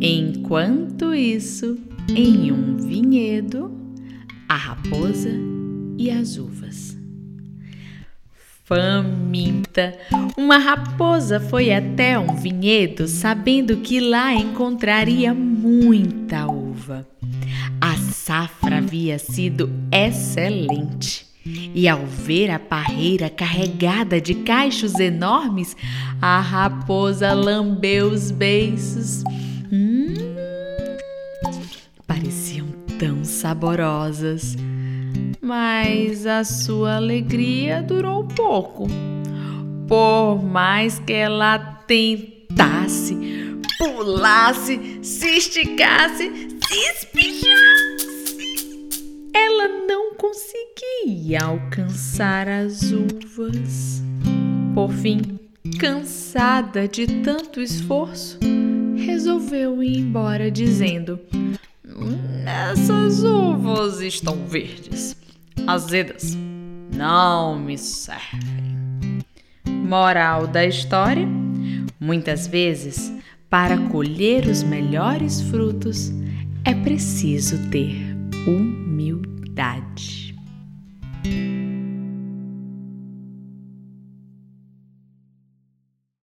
Enquanto isso, em um vinhedo, a raposa e as uvas. Faminta, uma raposa foi até um vinhedo sabendo que lá encontraria muita uva. A safra havia sido excelente. E ao ver a parreira carregada de cachos enormes, a raposa lambeu os beiços. Tão saborosas. Mas a sua alegria durou pouco. Por mais que ela tentasse, pulasse, se esticasse, se espichasse, ela não conseguia alcançar as uvas. Por fim, cansada de tanto esforço, resolveu ir embora dizendo: Essas uvas estão verdes, azedas, não me servem. Moral da história: muitas vezes, para colher os melhores frutos, é preciso ter humildade.